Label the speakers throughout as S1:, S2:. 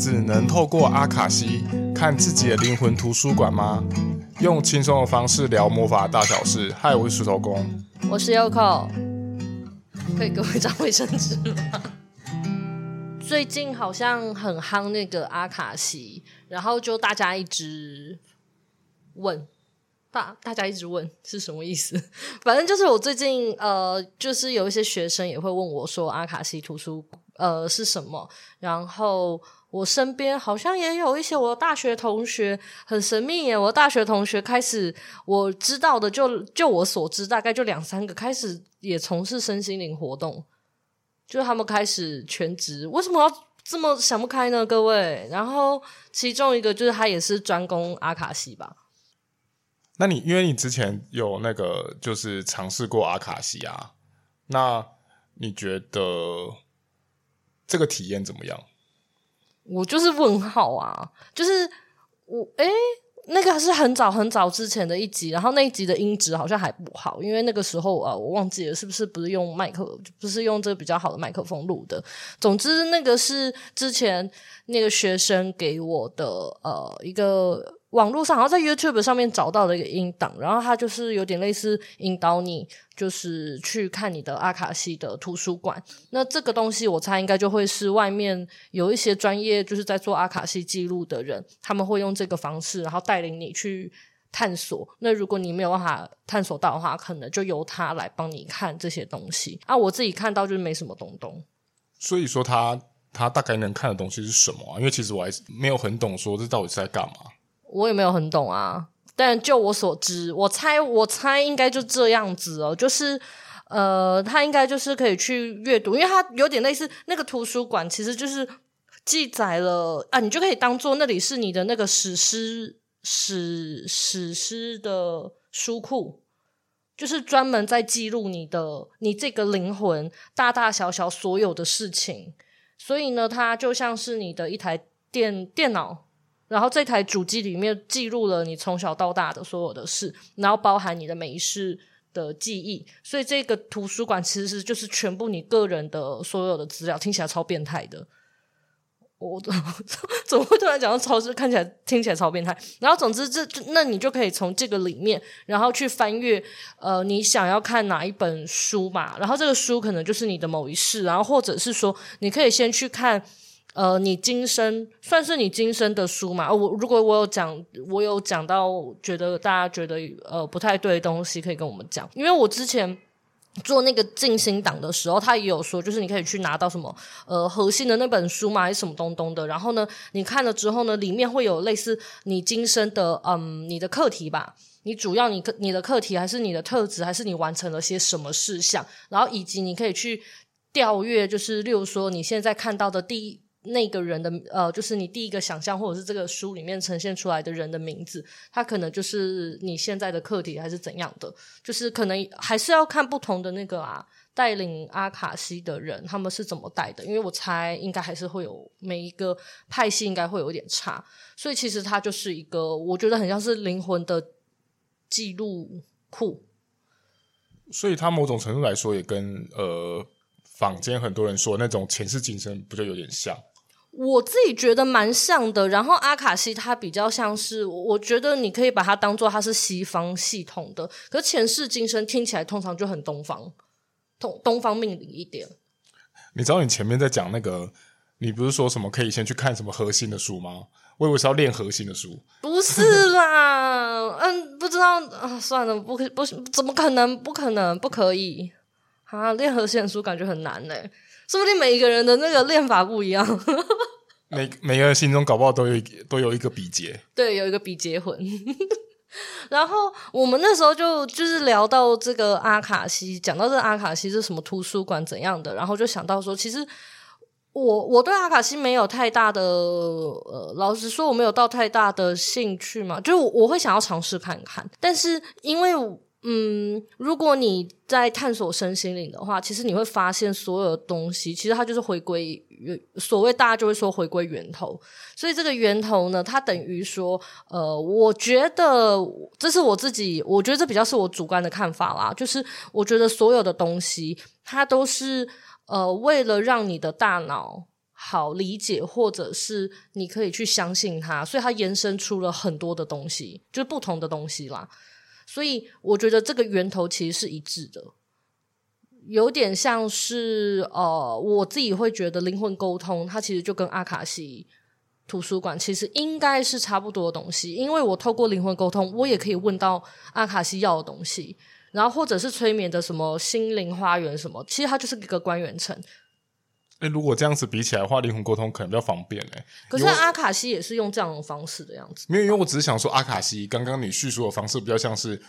S1: 只能透过阿卡西看自己的灵魂图书馆吗？用轻松的方式聊魔法大小事。嗨，我是石头公，
S2: 我是 Yoko，可以给我一张卫生纸吗？最近好像很夯那个阿卡西，然后就大家一直问。大大家一直问是什么意思？反正就是我最近呃，就是有一些学生也会问我说阿卡西图书呃是什么？然后我身边好像也有一些我大学同学很神秘耶。我大学同学开始我知道的就就我所知大概就两三个开始也从事身心灵活动，就他们开始全职。为什么要这么想不开呢？各位，然后其中一个就是他也是专攻阿卡西吧。
S1: 那你因为你之前有那个就是尝试过阿卡西啊，那你觉得这个体验怎么样？
S2: 我就是问号啊，就是我诶、那个是很早很早之前的一集，然后那一集的音质好像还不好，因为那个时候啊，我忘记了是不是不是用麦克，不是用这个比较好的麦克风录的。总之，那个是之前那个学生给我的呃一个。网络上好像在 YouTube 上面找到了一个音档，然后它就是有点类似引导你，就是去看你的阿卡西的图书馆。那这个东西我猜应该就会是外面有一些专业就是在做阿卡西记录的人，他们会用这个方式，然后带领你去探索。那如果你没有办法探索到的话，可能就由他来帮你看这些东西。啊，我自己看到就是没什么东东。
S1: 所以说他他大概能看的东西是什么啊？因为其实我还是没有很懂，说这到底是在干嘛。
S2: 我也没有很懂啊，但就我所知，我猜我猜应该就这样子哦，就是呃，他应该就是可以去阅读，因为他有点类似那个图书馆，其实就是记载了啊，你就可以当做那里是你的那个史诗史史诗的书库，就是专门在记录你的你这个灵魂大大小小所有的事情，所以呢，它就像是你的一台电电脑。然后这台主机里面记录了你从小到大的所有的事，然后包含你的每一世的记忆，所以这个图书馆其实就是全部你个人的所有的资料，听起来超变态的。我怎么 怎么会突然讲到超市？看起来听起来超变态。然后总之这那你就可以从这个里面，然后去翻阅呃你想要看哪一本书嘛，然后这个书可能就是你的某一世，然后或者是说你可以先去看。呃，你今生算是你今生的书嘛？我如果我有讲，我有讲到，觉得大家觉得呃不太对的东西，可以跟我们讲。因为我之前做那个静心档的时候，他也有说，就是你可以去拿到什么呃核心的那本书嘛，还是什么东东的。然后呢，你看了之后呢，里面会有类似你今生的嗯你的课题吧，你主要你你的课题还是你的特质，还是你完成了些什么事项，然后以及你可以去调阅，就是例如说你现在看到的第一。那个人的呃，就是你第一个想象，或者是这个书里面呈现出来的人的名字，他可能就是你现在的课题，还是怎样的？就是可能还是要看不同的那个啊，带领阿卡西的人他们是怎么带的，因为我猜应该还是会有每一个派系应该会有点差，所以其实它就是一个我觉得很像是灵魂的记录库，
S1: 所以它某种程度来说也跟呃坊间很多人说那种前世今生不就有点像？
S2: 我自己觉得蛮像的，然后阿卡西它比较像是，我觉得你可以把它当做它是西方系统的，可是前世今生听起来通常就很东方，东东方命理一点。
S1: 你知道你前面在讲那个，你不是说什么可以先去看什么核心的书吗？我以为是要练核心的书，
S2: 不是啦，嗯，不知道啊，算了，不可不怎么可能，不可能，不可以啊，练核心的书感觉很难嘞。说不定每一个人的那个练法不一样，
S1: 每每个人心中搞不好都有一都有一个比劫，
S2: 对，有一个比劫魂。然后我们那时候就就是聊到这个阿卡西，讲到这个阿卡西是什么图书馆怎样的，然后就想到说，其实我我对阿卡西没有太大的呃，老实说我没有到太大的兴趣嘛，就我，我会想要尝试看看，但是因为。嗯，如果你在探索身心灵的话，其实你会发现所有的东西，其实它就是回归源，所谓大家就会说回归源头。所以这个源头呢，它等于说，呃，我觉得这是我自己，我觉得这比较是我主观的看法啦。就是我觉得所有的东西，它都是呃为了让你的大脑好理解，或者是你可以去相信它，所以它延伸出了很多的东西，就是不同的东西啦。所以我觉得这个源头其实是一致的，有点像是呃，我自己会觉得灵魂沟通，它其实就跟阿卡西图书馆其实应该是差不多的东西，因为我透过灵魂沟通，我也可以问到阿卡西要的东西。然后或者是催眠的什么心灵花园什么，其实它就是一个关元层。
S1: 哎，如果这样子比起来的话，灵魂沟通可能比较方便哎。
S2: 可是阿卡西也是用这样的方式的样子。
S1: 没有，因为我只是想说，阿卡西刚刚你叙述的方式比较像是，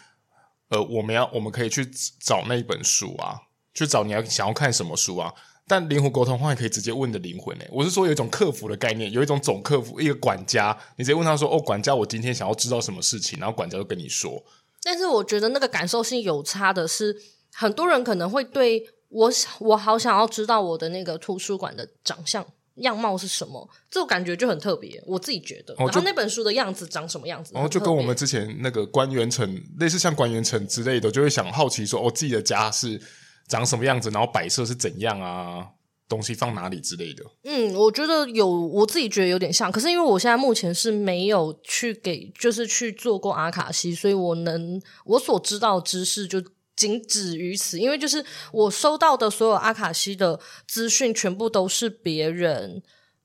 S1: 呃，我们要我们可以去找那一本书啊，去找你要想要看什么书啊。但灵魂沟通的话，你可以直接问你的灵魂哎。我是说有一种客服的概念，有一种总客服，一个管家，你直接问他说：“哦，管家，我今天想要知道什么事情？”然后管家就跟你说。
S2: 但是我觉得那个感受性有差的是，很多人可能会对我，我好想要知道我的那个图书馆的长相样貌是什么，这种感觉就很特别。我自己觉得，然后那本书的样子长什么样子，
S1: 然后就跟我们之前那个官员城类似，像官员城之类的，就会想好奇说，哦，自己的家是长什么样子，然后摆设是怎样啊。东西放哪里之类的？
S2: 嗯，我觉得有，我自己觉得有点像。可是因为我现在目前是没有去给，就是去做过阿卡西，所以我能我所知道的知识就仅止于此。因为就是我收到的所有阿卡西的资讯，全部都是别人。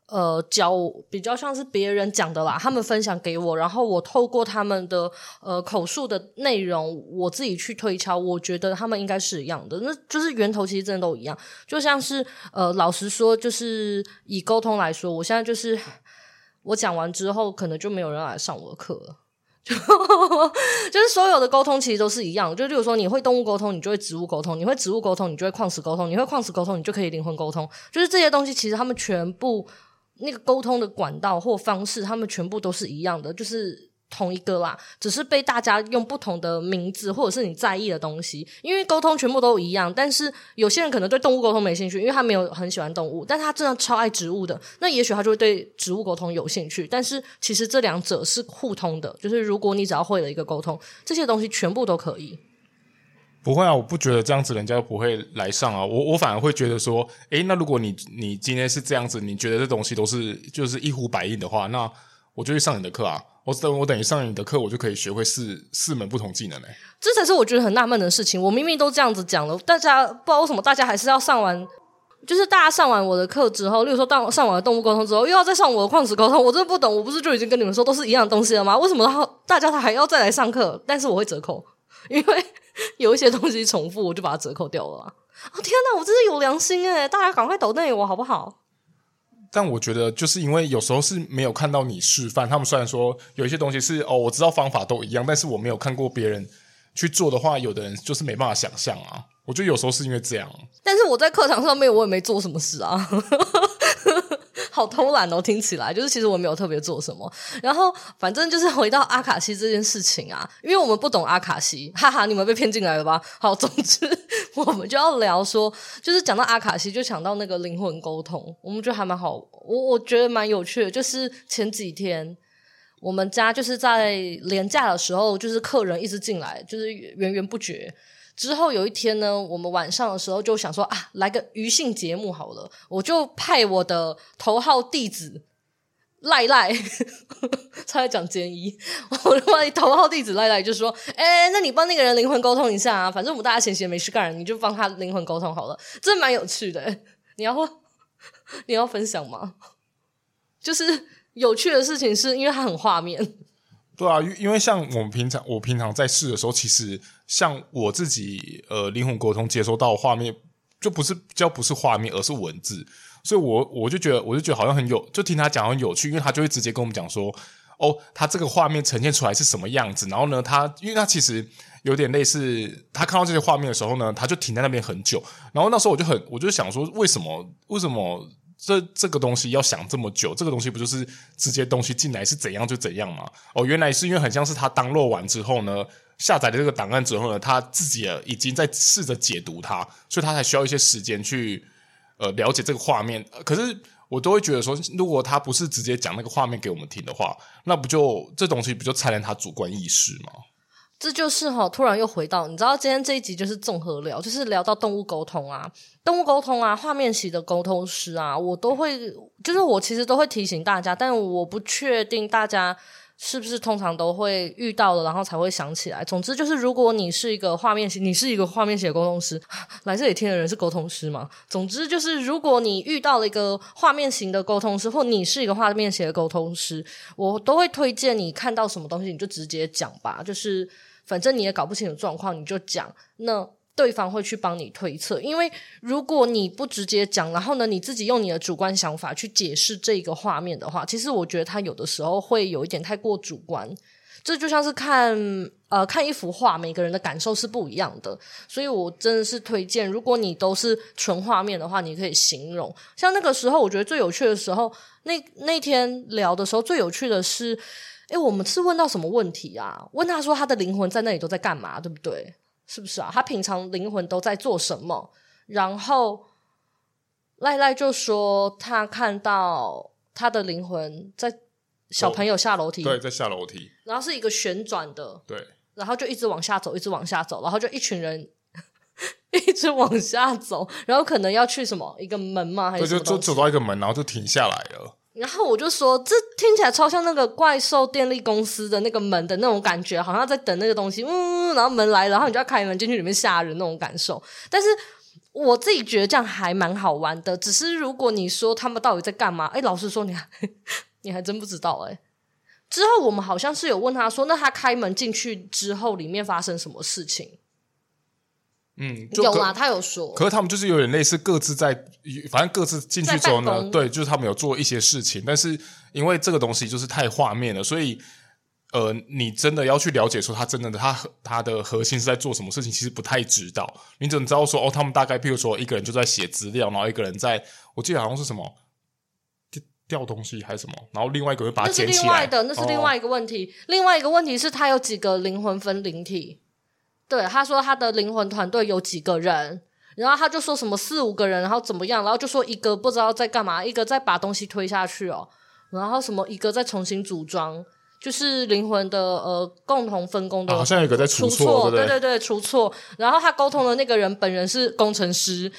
S2: 呃，教比较像是别人讲的啦，他们分享给我，然后我透过他们的呃口述的内容，我自己去推敲，我觉得他们应该是一样的，那就是源头其实真的都一样，就像是呃，老实说，就是以沟通来说，我现在就是 我讲完之后，可能就没有人来上我的课了，就 就是所有的沟通其实都是一样，就例如说你会动物沟通，你就会植物沟通；你会植物沟通，你就会矿石沟通；你会矿石沟通，你就可以灵魂沟通，就是这些东西其实他们全部。那个沟通的管道或方式，他们全部都是一样的，就是同一个啦，只是被大家用不同的名字，或者是你在意的东西。因为沟通全部都一样，但是有些人可能对动物沟通没兴趣，因为他没有很喜欢动物，但他真的超爱植物的，那也许他就会对植物沟通有兴趣。但是其实这两者是互通的，就是如果你只要会了一个沟通，这些东西全部都可以。
S1: 不会啊，我不觉得这样子人家不会来上啊。我我反而会觉得说，诶，那如果你你今天是这样子，你觉得这东西都是就是一呼百应的话，那我就去上你的课啊。我等我等于上你的课，我就可以学会四四门不同技能嘞。
S2: 这才是我觉得很纳闷的事情。我明明都这样子讲了，大家不知道为什么大家还是要上完，就是大家上完我的课之后，例如说当上完了动物沟通之后，又要再上我的矿石沟通，我真的不懂。我不是就已经跟你们说都是一样东西了吗？为什么大家他还要再来上课？但是我会折扣，因为。有一些东西重复，我就把它折扣掉了。哦，天哪，我真是有良心诶，大家赶快抖内我好不好？
S1: 但我觉得，就是因为有时候是没有看到你示范。他们虽然说有一些东西是哦，我知道方法都一样，但是我没有看过别人去做的话，有的人就是没办法想象啊。我觉得有时候是因为这样。
S2: 但是我在课堂上面，我也没做什么事啊。好偷懒哦，听起来就是其实我没有特别做什么。然后反正就是回到阿卡西这件事情啊，因为我们不懂阿卡西，哈哈，你们被骗进来了吧？好，总之我们就要聊说，就是讲到阿卡西，就想到那个灵魂沟通，我们觉得还蛮好，我我觉得蛮有趣的。就是前几天我们家就是在连假的时候，就是客人一直进来，就是源源不绝。之后有一天呢，我们晚上的时候就想说啊，来个余兴节目好了，我就派我的头号弟子赖赖，差点讲奸一，我的头号弟子赖赖就说，哎，那你帮那个人灵魂沟通一下啊，反正我们大家闲闲没事干，你就帮他灵魂沟通好了，真蛮有趣的。你要你要分享吗？就是有趣的事情是因为它很画面。
S1: 对啊，因因为像我们平常，我平常在试的时候，其实像我自己，呃，灵魂沟通接收到画面，就不是比较不是画面，而是文字，所以我我就觉得，我就觉得好像很有，就听他讲很有趣，因为他就会直接跟我们讲说，哦，他这个画面呈现出来是什么样子，然后呢，他因为他其实有点类似，他看到这些画面的时候呢，他就停在那边很久，然后那时候我就很，我就想说，为什么，为什么？这这个东西要想这么久，这个东西不就是直接东西进来是怎样就怎样吗？哦，原来是因为很像是他登录完之后呢，下载了这个档案之后呢，他自己已经在试着解读它，所以他才需要一些时间去呃了解这个画面。可是我都会觉得说，如果他不是直接讲那个画面给我们听的话，那不就这东西不就掺了他主观意识吗？
S2: 这就是哈，突然又回到，你知道今天这一集就是综合聊，就是聊到动物沟通啊，动物沟通啊，画面型的沟通师啊，我都会，就是我其实都会提醒大家，但我不确定大家是不是通常都会遇到了，然后才会想起来。总之就是，如果你是一个画面型，你是一个画面型的沟通师，来这里听的人是沟通师吗？总之就是，如果你遇到了一个画面型的沟通师，或你是一个画面型的沟通师，我都会推荐你看到什么东西你就直接讲吧，就是。反正你也搞不清楚状况，你就讲，那对方会去帮你推测。因为如果你不直接讲，然后呢，你自己用你的主观想法去解释这个画面的话，其实我觉得他有的时候会有一点太过主观。这就像是看呃看一幅画，每个人的感受是不一样的。所以我真的是推荐，如果你都是纯画面的话，你可以形容。像那个时候，我觉得最有趣的时候，那那天聊的时候，最有趣的是。诶，我们是问到什么问题啊？问他说他的灵魂在那里都在干嘛，对不对？是不是啊？他平常灵魂都在做什么？然后赖赖就说他看到他的灵魂在小朋友下楼梯，
S1: 对，在下楼梯，
S2: 然后是一个旋转的，
S1: 对，
S2: 然后就一直往下走，一直往下走，然后就一群人 一直往下走，然后可能要去什么一个门嘛？还是
S1: 就就走到一个门，然后就停下来了。
S2: 然后我就说，这听起来超像那个怪兽电力公司的那个门的那种感觉，好像在等那个东西，嗯，然后门来了，然后你就要开门进去里面吓人那种感受。但是我自己觉得这样还蛮好玩的。只是如果你说他们到底在干嘛，哎，老实说你还 你还真不知道哎。之后我们好像是有问他说，那他开门进去之后，里面发生什么事情？
S1: 嗯，
S2: 有啊，他有说。
S1: 可是他们就是有点类似各自在，反正各自进去之后呢，对，就是他们有做一些事情，但是因为这个东西就是太画面了，所以呃，你真的要去了解说他真的他他的核心是在做什么事情，其实不太知道。你只能知道说哦，他们大概譬如说一个人就在写资料，然后一个人在，我记得好像是什么掉掉东西还是什么，然后另外一个会把它捡起来。那是另外
S2: 的，那是另外一个问题。哦、另外一个问题是，他有几个灵魂分灵体。对，他说他的灵魂团队有几个人，然后他就说什么四五个人，然后怎么样，然后就说一个不知道在干嘛，一个在把东西推下去哦，然后什么一个在重新组装，就是灵魂的呃共同分工的，
S1: 好像有一个在出错，
S2: 对对对，出错。然后他沟通的那个人本人是工程师，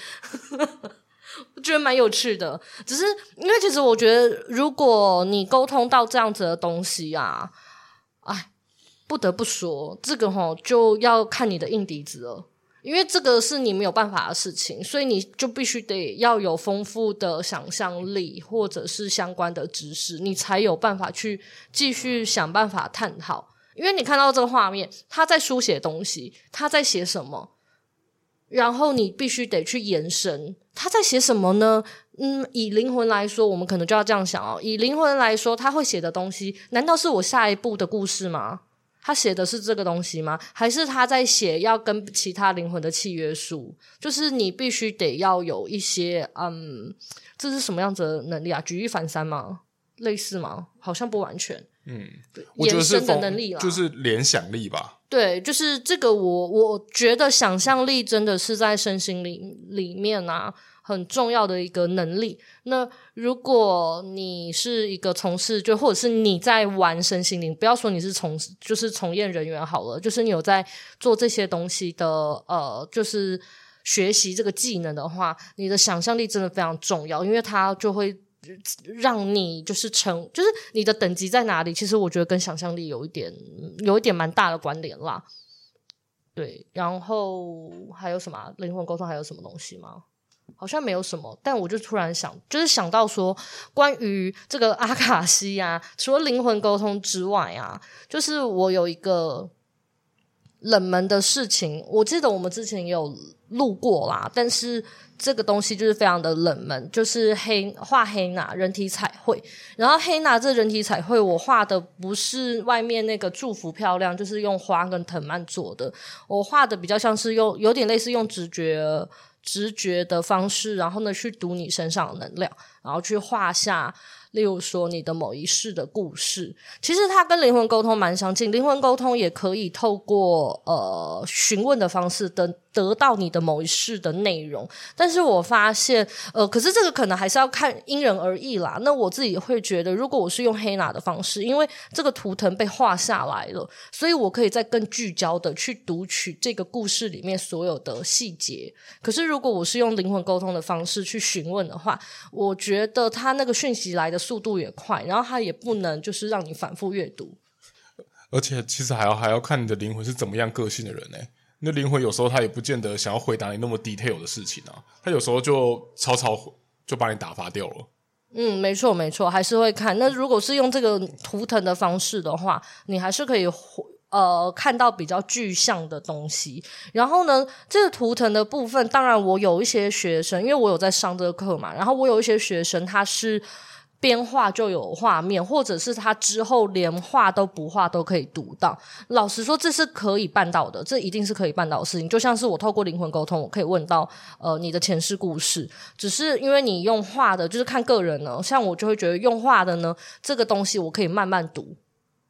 S2: 我 觉得蛮有趣的。只是因为其实我觉得，如果你沟通到这样子的东西啊，哎。不得不说，这个齁就要看你的硬底子了，因为这个是你没有办法的事情，所以你就必须得要有丰富的想象力或者是相关的知识，你才有办法去继续想办法探讨。因为你看到这个画面，他在书写东西，他在写什么，然后你必须得去延伸，他在写什么呢？嗯，以灵魂来说，我们可能就要这样想哦。以灵魂来说，他会写的东西，难道是我下一步的故事吗？他写的是这个东西吗？还是他在写要跟其他灵魂的契约书？就是你必须得要有一些，嗯，这是什么样子的能力啊？举一反三吗？类似吗？好像不完全。嗯，延伸的能力啦，
S1: 就是联想力吧。
S2: 对，就是这个我，我我觉得想象力真的是在身心里里面啊。很重要的一个能力。那如果你是一个从事，就或者是你在玩身心灵，不要说你是从事，就是从业人员好了，就是你有在做这些东西的，呃，就是学习这个技能的话，你的想象力真的非常重要，因为它就会让你就是成，就是你的等级在哪里，其实我觉得跟想象力有一点，有一点蛮大的关联啦。对，然后还有什么灵魂沟通？还有什么东西吗？好像没有什么，但我就突然想，就是想到说，关于这个阿卡西啊，除了灵魂沟通之外啊，就是我有一个冷门的事情，我记得我们之前有录过啦，但是这个东西就是非常的冷门，就是黑画黑娜人体彩绘，然后黑娜这人体彩绘，我画的不是外面那个祝福漂亮，就是用花跟藤蔓做的，我画的比较像是用有点类似用直觉。直觉的方式，然后呢，去读你身上的能量，然后去画下。例如说，你的某一世的故事，其实它跟灵魂沟通蛮相近。灵魂沟通也可以透过呃询问的方式得得到你的某一世的内容。但是我发现，呃，可是这个可能还是要看因人而异啦。那我自己会觉得，如果我是用黑拿的方式，因为这个图腾被画下来了，所以我可以再更聚焦的去读取这个故事里面所有的细节。可是如果我是用灵魂沟通的方式去询问的话，我觉得他那个讯息来的。速度也快，然后他也不能就是让你反复阅读，
S1: 而且其实还要还要看你的灵魂是怎么样个性的人呢？那灵魂有时候他也不见得想要回答你那么 detail 的事情啊，他有时候就草草就把你打发掉了。
S2: 嗯，没错没错，还是会看。那如果是用这个图腾的方式的话，你还是可以呃看到比较具象的东西。然后呢，这个图腾的部分，当然我有一些学生，因为我有在上这个课嘛，然后我有一些学生他是。边画就有画面，或者是他之后连画都不画都可以读到。老实说，这是可以办到的，这一定是可以办到的事情。就像是我透过灵魂沟通，我可以问到呃你的前世故事，只是因为你用画的，就是看个人呢。像我就会觉得用画的呢，这个东西我可以慢慢读，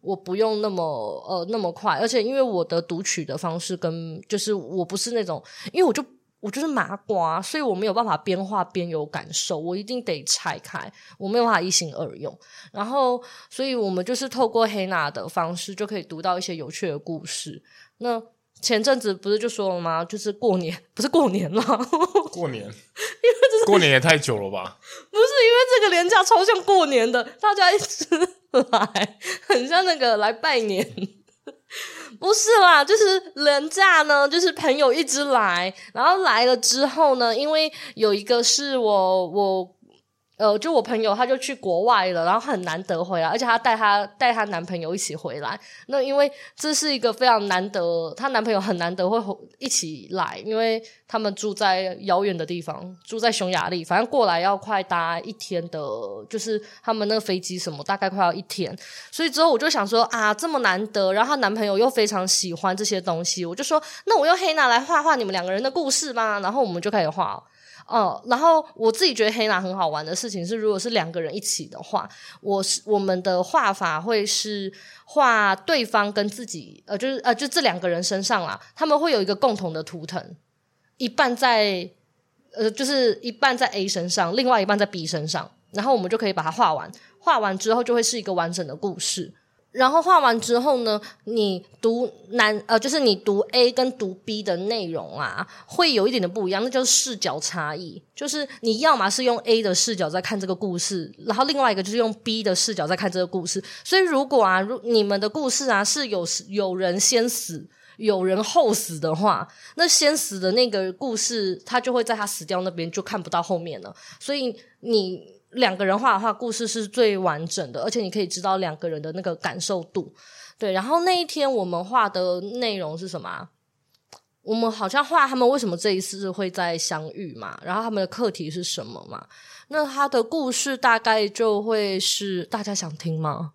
S2: 我不用那么呃那么快，而且因为我的读取的方式跟就是我不是那种，因为我就。我就是麻瓜，所以我没有办法边画边有感受，我一定得拆开，我没有办法一心二用。然后，所以我们就是透过黑娜的方式，就可以读到一些有趣的故事。那前阵子不是就说了吗？就是过年，不是过年了，
S1: 过年，因为这是过年也太久了吧？
S2: 不是，因为这个年 假超像过年的，大家一直来，很像那个来拜年。不是啦，就是人家呢，就是朋友一直来，然后来了之后呢，因为有一个是我我。呃，就我朋友，他就去国外了，然后很难得回来，而且她带她带她男朋友一起回来。那因为这是一个非常难得，她男朋友很难得会一起来，因为他们住在遥远的地方，住在匈牙利，反正过来要快搭一天的，就是他们那个飞机什么，大概快要一天。所以之后我就想说啊，这么难得，然后她男朋友又非常喜欢这些东西，我就说，那我用黑拿来画画你们两个人的故事吧。然后我们就开始画。哦，然后我自己觉得黑拿很好玩的事情是，如果是两个人一起的话，我是我们的画法会是画对方跟自己，呃，就是呃，就这两个人身上啦，他们会有一个共同的图腾，一半在呃，就是一半在 A 身上，另外一半在 B 身上，然后我们就可以把它画完，画完之后就会是一个完整的故事。然后画完之后呢，你读男呃，就是你读 A 跟读 B 的内容啊，会有一点的不一样，那就是视角差异。就是你要么是用 A 的视角在看这个故事，然后另外一个就是用 B 的视角在看这个故事。所以如果啊，如你们的故事啊是有有人先死，有人后死的话，那先死的那个故事，他就会在他死掉那边就看不到后面了。所以你。两个人画的话，故事是最完整的，而且你可以知道两个人的那个感受度。对，然后那一天我们画的内容是什么？我们好像画他们为什么这一次会再相遇嘛，然后他们的课题是什么嘛？那他的故事大概就会是大家想听吗？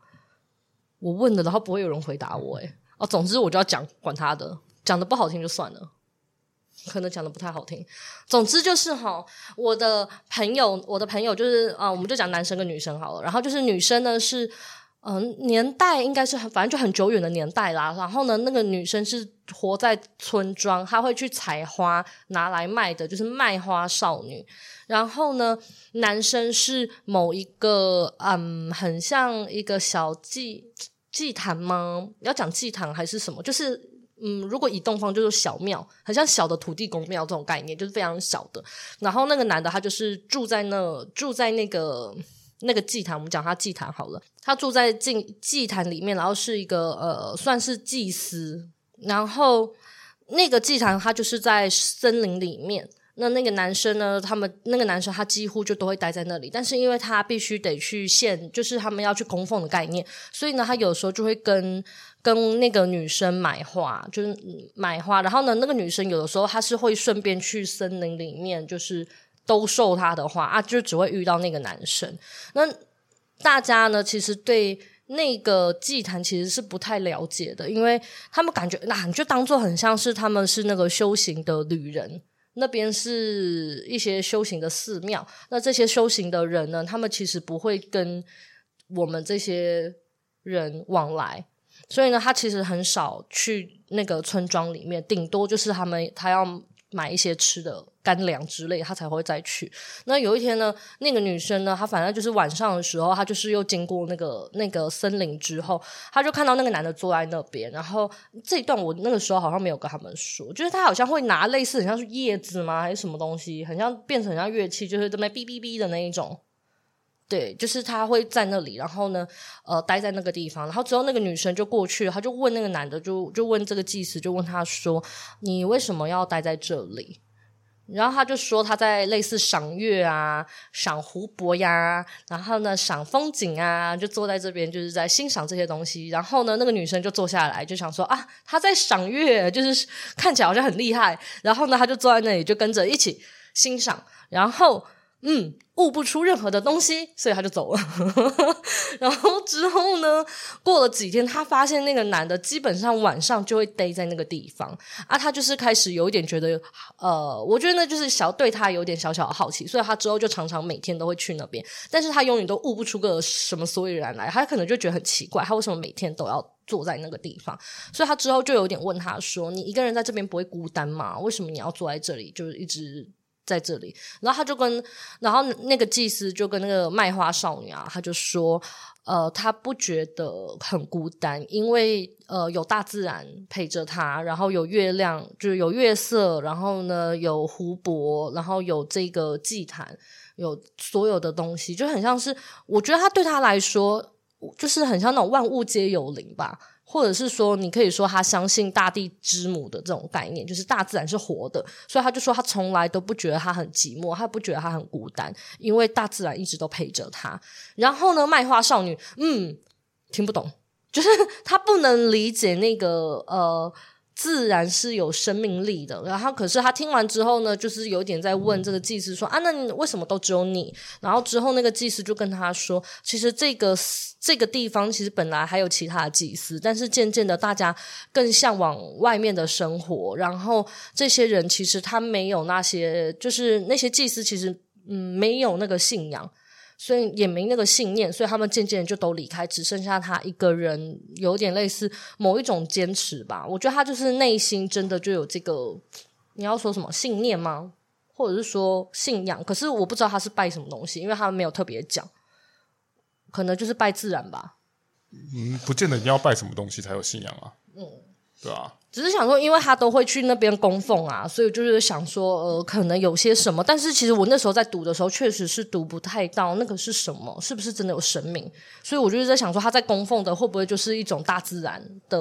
S2: 我问的，然后不会有人回答我，诶哦，总之我就要讲，管他的，讲的不好听就算了。可能讲的不太好听，总之就是哈，我的朋友，我的朋友就是啊、我们就讲男生跟女生好了。然后就是女生呢是，嗯、年代应该是很，反正就很久远的年代啦。然后呢，那个女生是活在村庄，她会去采花拿来卖的，就是卖花少女。然后呢，男生是某一个嗯，很像一个小祭祭坛吗？要讲祭坛还是什么？就是。嗯，如果以东方就是小庙，很像小的土地公庙这种概念，就是非常小的。然后那个男的他就是住在那，住在那个那个祭坛，我们讲他祭坛好了。他住在祭祭坛里面，然后是一个呃，算是祭司。然后那个祭坛他就是在森林里面。那那个男生呢，他们那个男生他几乎就都会待在那里，但是因为他必须得去献，就是他们要去供奉的概念，所以呢，他有时候就会跟。跟那个女生买花，就是买花，然后呢，那个女生有的时候她是会顺便去森林里面，就是兜售她的花啊，就只会遇到那个男生。那大家呢，其实对那个祭坛其实是不太了解的，因为他们感觉那、啊、你就当做很像是他们是那个修行的旅人，那边是一些修行的寺庙，那这些修行的人呢，他们其实不会跟我们这些人往来，所以呢，他其实很少去那个村庄里面，顶多就是他们他要。买一些吃的干粮之类，他才会再去。那有一天呢，那个女生呢，她反正就是晚上的时候，她就是又经过那个那个森林之后，她就看到那个男的坐在那边。然后这一段我那个时候好像没有跟他们说，就是他好像会拿类似很像是叶子吗，还是什么东西，很像变成很像乐器，就是这么哔哔哔的那一种。对，就是他会在那里，然后呢，呃，待在那个地方，然后之后那个女生就过去，他就问那个男的，就就问这个祭司，就问他说：“你为什么要待在这里？”然后他就说他在类似赏月啊、赏湖泊呀，然后呢赏风景啊，就坐在这边，就是在欣赏这些东西。然后呢，那个女生就坐下来，就想说啊，他在赏月，就是看起来好像很厉害。然后呢，他就坐在那里，就跟着一起欣赏。然后。嗯，悟不出任何的东西，所以他就走了。然后之后呢，过了几天，他发现那个男的基本上晚上就会待在那个地方啊，他就是开始有一点觉得，呃，我觉得那就是小对他有点小小的好奇，所以他之后就常常每天都会去那边，但是他永远都悟不出个什么所以然来，他可能就觉得很奇怪，他为什么每天都要坐在那个地方？所以他之后就有点问他说：“你一个人在这边不会孤单吗？为什么你要坐在这里？就是一直。”在这里，然后他就跟，然后那个祭司就跟那个卖花少女啊，他就说，呃，他不觉得很孤单，因为呃有大自然陪着他，然后有月亮，就是有月色，然后呢有湖泊，然后有这个祭坛，有所有的东西，就很像是，我觉得他对他来说，就是很像那种万物皆有灵吧。或者是说，你可以说他相信大地之母的这种概念，就是大自然是活的，所以他就说他从来都不觉得他很寂寞，他不觉得他很孤单，因为大自然一直都陪着他。然后呢，卖花少女，嗯，听不懂，就是他不能理解那个呃。自然是有生命力的，然后可是他听完之后呢，就是有点在问这个祭司说啊，那你为什么都只有你？然后之后那个祭司就跟他说，其实这个这个地方其实本来还有其他的祭司，但是渐渐的大家更向往外面的生活，然后这些人其实他没有那些，就是那些祭司其实嗯没有那个信仰。所以也没那个信念，所以他们渐渐就都离开，只剩下他一个人，有点类似某一种坚持吧。我觉得他就是内心真的就有这个，你要说什么信念吗？或者是说信仰？可是我不知道他是拜什么东西，因为他们没有特别讲，可能就是拜自然吧。
S1: 嗯，不见得你要拜什么东西才有信仰啊。嗯，对啊。
S2: 只是想说，因为他都会去那边供奉啊，所以就是想说，呃，可能有些什么。但是其实我那时候在读的时候，确实是读不太到那个是什么，是不是真的有神明？所以我就是在想说，他在供奉的会不会就是一种大自然的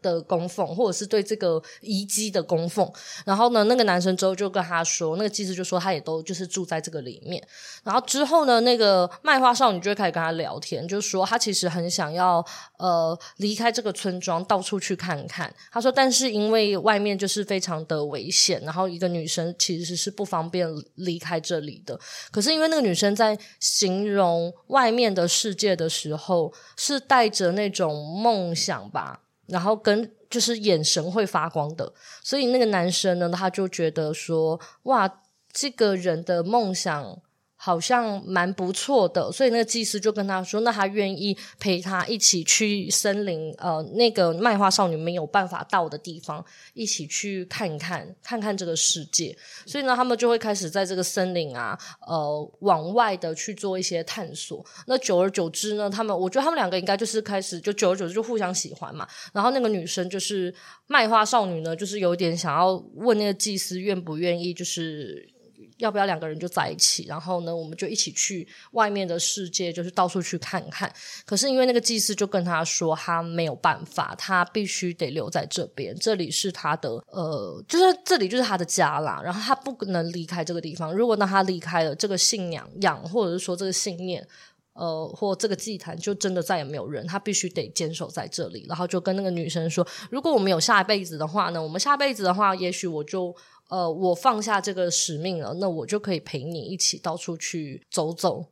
S2: 的供奉，或者是对这个遗迹的供奉？然后呢，那个男生之后就跟他说，那个祭司就说他也都就是住在这个里面。然后之后呢，那个卖花少女就会开始跟他聊天，就说他其实很想要呃离开这个村庄，到处去看看。他说。但是因为外面就是非常的危险，然后一个女生其实是不方便离开这里的。可是因为那个女生在形容外面的世界的时候，是带着那种梦想吧，然后跟就是眼神会发光的，所以那个男生呢，他就觉得说，哇，这个人的梦想。好像蛮不错的，所以那个祭司就跟他说：“那他愿意陪他一起去森林，呃，那个卖花少女没有办法到的地方，一起去看一看，看看这个世界。所以呢，他们就会开始在这个森林啊，呃，往外的去做一些探索。那久而久之呢，他们我觉得他们两个应该就是开始就久而久之就互相喜欢嘛。然后那个女生就是卖花少女呢，就是有点想要问那个祭司愿不愿意，就是。”要不要两个人就在一起？然后呢，我们就一起去外面的世界，就是到处去看看。可是因为那个祭司就跟他说，他没有办法，他必须得留在这边，这里是他的，呃，就是这里就是他的家啦。然后他不能离开这个地方。如果当他离开了这个信仰，养或者是说这个信念，呃，或这个祭坛，就真的再也没有人，他必须得坚守在这里。然后就跟那个女生说，如果我们有下一辈子的话呢，我们下辈子的话，也许我就。呃，我放下这个使命了，那我就可以陪你一起到处去走走。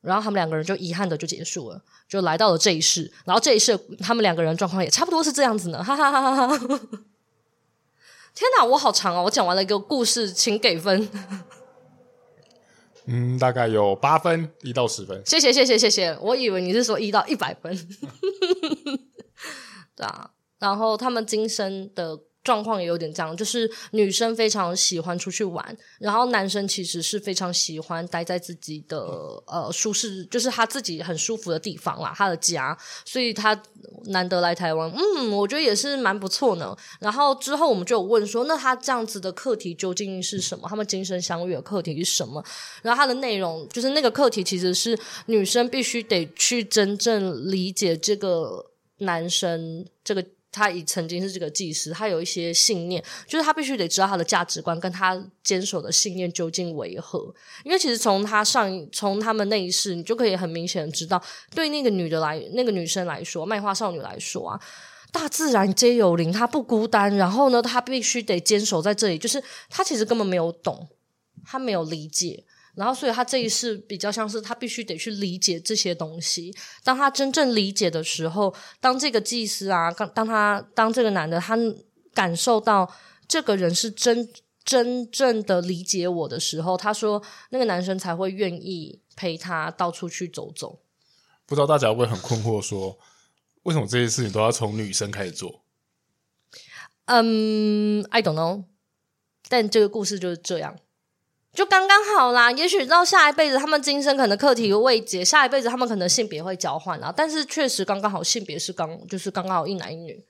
S2: 然后他们两个人就遗憾的就结束了，就来到了这一世。然后这一世他们两个人状况也差不多是这样子呢，哈哈哈哈哈。天哪，我好长哦！我讲完了一个故事，请给分。
S1: 嗯，大概有八分，一到十分。
S2: 谢谢，谢谢，谢谢。我以为你是说一到一百分。对啊，然后他们今生的。状况也有点这样，就是女生非常喜欢出去玩，然后男生其实是非常喜欢待在自己的呃舒适，就是他自己很舒服的地方啦，他的家，所以他难得来台湾，嗯，我觉得也是蛮不错呢。然后之后我们就有问说，那他这样子的课题究竟是什么？他们今生相遇的课题是什么？然后他的内容就是那个课题其实是女生必须得去真正理解这个男生这个。他已曾经是这个祭司，他有一些信念，就是他必须得知道他的价值观跟他坚守的信念究竟为何。因为其实从他上从他们那一世，你就可以很明显的知道，对那个女的来，那个女生来说，麦花少女来说啊，大自然皆有灵，她不孤单。然后呢，她必须得坚守在这里，就是她其实根本没有懂，她没有理解。然后，所以他这一世比较像是他必须得去理解这些东西。当他真正理解的时候，当这个祭司啊，当当他当这个男的他感受到这个人是真真正的理解我的时候，他说那个男生才会愿意陪他到处去走走。
S1: 不知道大家会不会很困惑说，说为什么这些事情都要从女生开始做？
S2: 嗯，I don't know。但这个故事就是这样。就刚刚好啦，也许到下一辈子，他们今生可能课题未解，下一辈子他们可能性别会交换啊。但是确实刚刚好，性别是刚，就是刚刚好一男一女。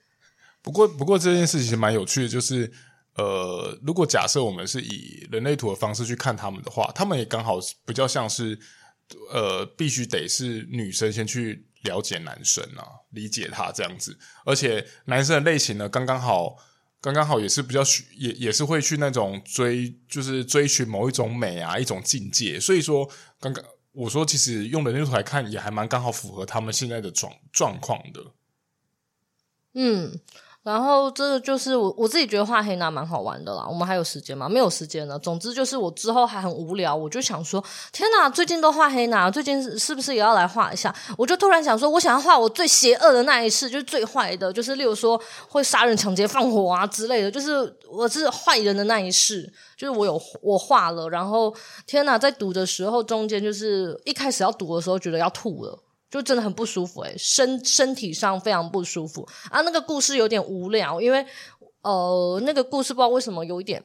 S1: 不过，不过这件事情蛮有趣的，就是呃，如果假设我们是以人类图的方式去看他们的话，他们也刚好比较像是呃，必须得是女生先去了解男生啊，理解他这样子，而且男生的类型呢，刚刚好。刚刚好也是比较也也是会去那种追，就是追寻某一种美啊，一种境界。所以说，刚刚我说，其实用人类图来看，也还蛮刚好符合他们现在的状状况的。
S2: 嗯。然后这个就是我我自己觉得画黑娜蛮好玩的啦。我们还有时间吗？没有时间了。总之就是我之后还很无聊，我就想说，天哪，最近都画黑娜，最近是不是也要来画一下？我就突然想说，我想要画我最邪恶的那一世，就是最坏的，就是例如说会杀人、抢劫、放火啊之类的，就是我是坏人的那一世，就是我有我画了。然后天哪，在读的时候中间就是一开始要读的时候觉得要吐了。就真的很不舒服诶，身身体上非常不舒服啊！那个故事有点无聊，因为呃，那个故事不知道为什么有一点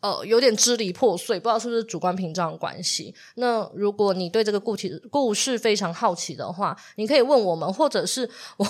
S2: 呃，有点支离破碎，不知道是不是主观屏障关系。那如果你对这个故体故事非常好奇的话，你可以问我们，或者是我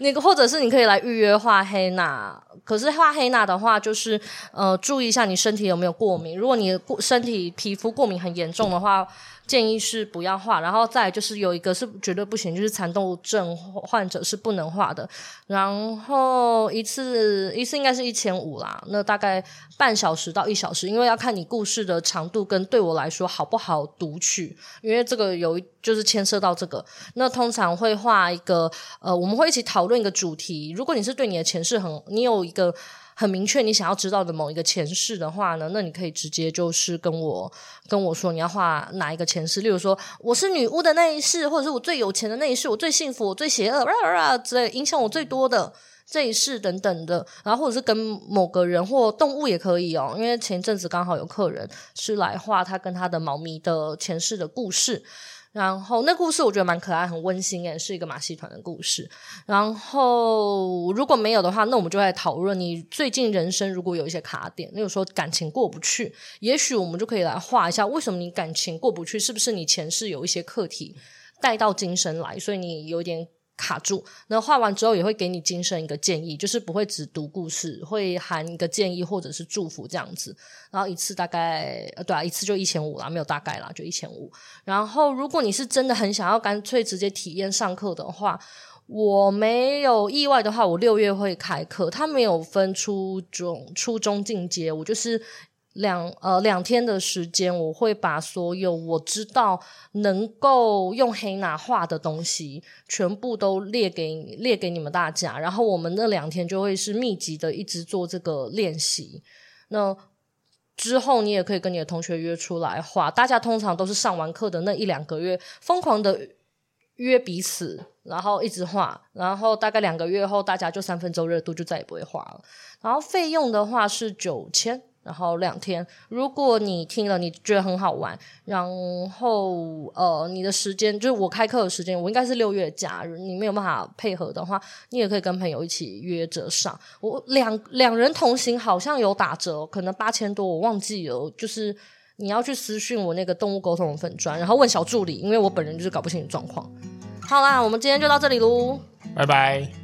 S2: 那个，或者是你可以来预约画黑娜。可是画黑娜的话，就是呃，注意一下你身体有没有过敏。如果你的身体皮肤过敏很严重的话。建议是不要画，然后再就是有一个是绝对不行，就是蚕豆症患者是不能画的。然后一次一次应该是一千五啦，那大概半小时到一小时，因为要看你故事的长度跟对我来说好不好读取，因为这个有就是牵涉到这个。那通常会画一个呃，我们会一起讨论一个主题。如果你是对你的前世很，你有一个。很明确，你想要知道的某一个前世的话呢，那你可以直接就是跟我跟我说你要画哪一个前世，例如说我是女巫的那一世，或者是我最有钱的那一世，我最幸福，我最邪恶，啊之类影响我最多的这一世等等的，然后或者是跟某个人或动物也可以哦，因为前一阵子刚好有客人是来画他跟他的猫咪的前世的故事。然后那故事我觉得蛮可爱，很温馨诶，是一个马戏团的故事。然后如果没有的话，那我们就来讨论你最近人生如果有一些卡点，例如说感情过不去，也许我们就可以来画一下为什么你感情过不去，是不是你前世有一些课题带到今生来，所以你有点。卡住，那画完之后也会给你今生一个建议，就是不会只读故事，会含一个建议或者是祝福这样子。然后一次大概呃，对啊，一次就一千五啦，没有大概啦，就一千五。然后如果你是真的很想要干脆直接体验上课的话，我没有意外的话，我六月会开课，它没有分初中、初中进阶，我就是。两呃两天的时间，我会把所有我知道能够用黑拿画的东西，全部都列给列给你们大家。然后我们那两天就会是密集的，一直做这个练习。那之后你也可以跟你的同学约出来画。大家通常都是上完课的那一两个月，疯狂的约彼此，然后一直画，然后大概两个月后，大家就三分钟热度，就再也不会画了。然后费用的话是九千，然后两天。如果你听了你觉得很好玩，然后呃你的时间就是我开课的时间，我应该是六月假日，你没有办法配合的话，你也可以跟朋友一起约着上。我两两人同行好像有打折，可能八千多，我忘记了。就是你要去私讯我那个动物沟通的粉专，然后问小助理，因为我本人就是搞不清楚状况。好啦，我们今天就到这里喽，
S1: 拜拜。